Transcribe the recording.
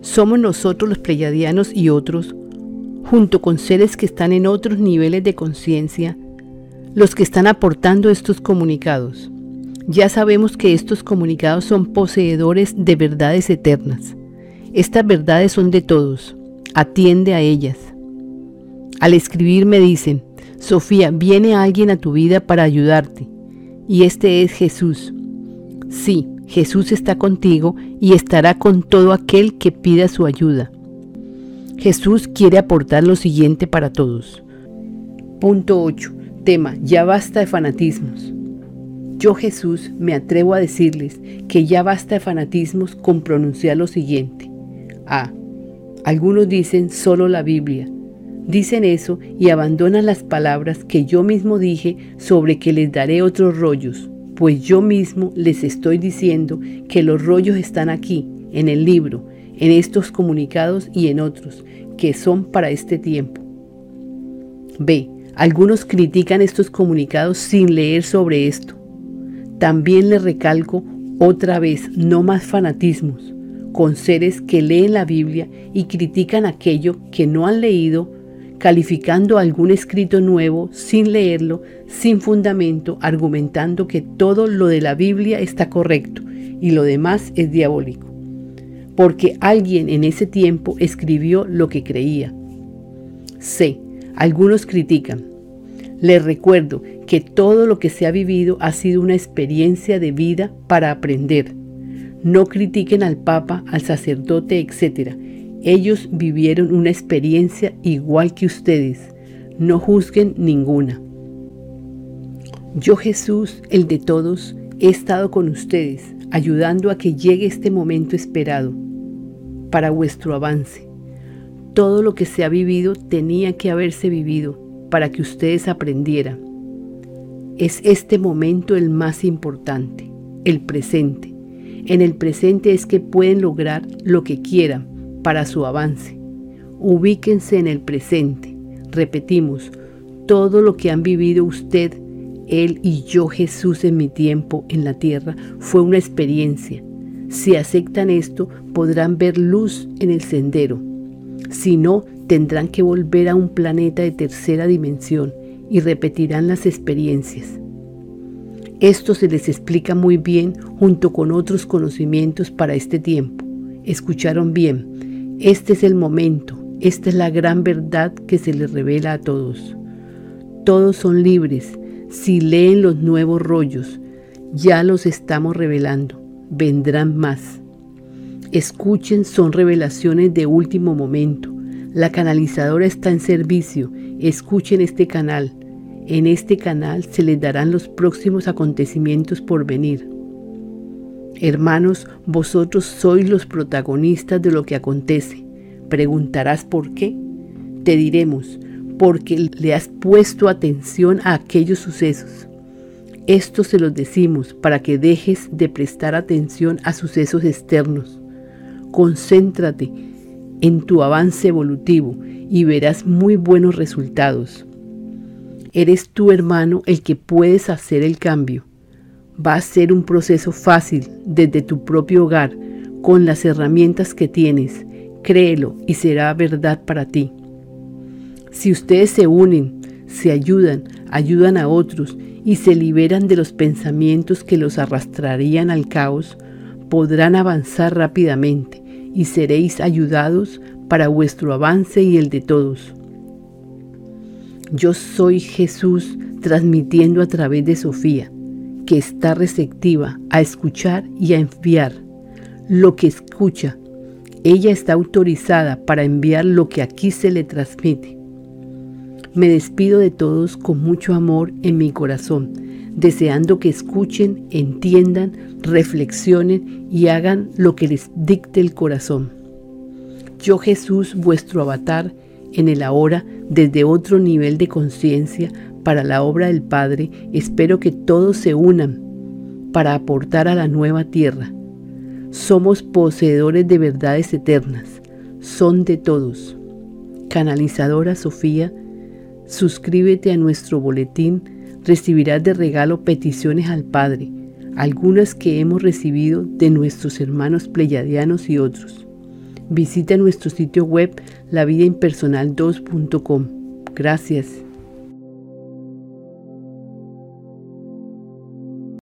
somos nosotros los pleyadianos y otros, junto con seres que están en otros niveles de conciencia, los que están aportando estos comunicados. Ya sabemos que estos comunicados son poseedores de verdades eternas. Estas verdades son de todos. Atiende a ellas. Al escribir me dicen, Sofía, viene alguien a tu vida para ayudarte. Y este es Jesús. Sí, Jesús está contigo y estará con todo aquel que pida su ayuda. Jesús quiere aportar lo siguiente para todos. Punto 8. Tema, ya basta de fanatismos. Yo Jesús me atrevo a decirles que ya basta de fanatismos con pronunciar lo siguiente. A. Algunos dicen solo la Biblia. Dicen eso y abandonan las palabras que yo mismo dije sobre que les daré otros rollos, pues yo mismo les estoy diciendo que los rollos están aquí, en el libro, en estos comunicados y en otros, que son para este tiempo. B. Algunos critican estos comunicados sin leer sobre esto. También le recalco otra vez, no más fanatismos, con seres que leen la Biblia y critican aquello que no han leído, calificando algún escrito nuevo sin leerlo, sin fundamento, argumentando que todo lo de la Biblia está correcto y lo demás es diabólico. Porque alguien en ese tiempo escribió lo que creía. C. Algunos critican. Les recuerdo que todo lo que se ha vivido ha sido una experiencia de vida para aprender. No critiquen al Papa, al sacerdote, etc. Ellos vivieron una experiencia igual que ustedes. No juzguen ninguna. Yo Jesús, el de todos, he estado con ustedes, ayudando a que llegue este momento esperado para vuestro avance. Todo lo que se ha vivido tenía que haberse vivido para que ustedes aprendieran es este momento el más importante, el presente. En el presente es que pueden lograr lo que quieran para su avance. Ubíquense en el presente. Repetimos, todo lo que han vivido usted, él y yo Jesús en mi tiempo en la tierra fue una experiencia. Si aceptan esto, podrán ver luz en el sendero. Si no, tendrán que volver a un planeta de tercera dimensión y repetirán las experiencias. Esto se les explica muy bien junto con otros conocimientos para este tiempo. Escucharon bien, este es el momento, esta es la gran verdad que se les revela a todos. Todos son libres si leen los nuevos rollos, ya los estamos revelando, vendrán más. Escuchen, son revelaciones de último momento. La canalizadora está en servicio. Escuchen este canal. En este canal se les darán los próximos acontecimientos por venir. Hermanos, vosotros sois los protagonistas de lo que acontece. Preguntarás por qué. Te diremos, porque le has puesto atención a aquellos sucesos. Esto se los decimos para que dejes de prestar atención a sucesos externos. Concéntrate en tu avance evolutivo y verás muy buenos resultados. Eres tu hermano el que puedes hacer el cambio. Va a ser un proceso fácil desde tu propio hogar, con las herramientas que tienes. Créelo y será verdad para ti. Si ustedes se unen, se ayudan, ayudan a otros y se liberan de los pensamientos que los arrastrarían al caos, podrán avanzar rápidamente y seréis ayudados para vuestro avance y el de todos. Yo soy Jesús transmitiendo a través de Sofía, que está receptiva a escuchar y a enviar lo que escucha. Ella está autorizada para enviar lo que aquí se le transmite. Me despido de todos con mucho amor en mi corazón, deseando que escuchen, entiendan, reflexionen y hagan lo que les dicte el corazón. Yo Jesús, vuestro avatar, en el ahora desde otro nivel de conciencia para la obra del Padre, espero que todos se unan para aportar a la nueva tierra. Somos poseedores de verdades eternas, son de todos. Canalizadora Sofía, suscríbete a nuestro boletín, recibirás de regalo peticiones al Padre, algunas que hemos recibido de nuestros hermanos pleyadianos y otros. Visita nuestro sitio web lavidaimpersonal2.com. Gracias.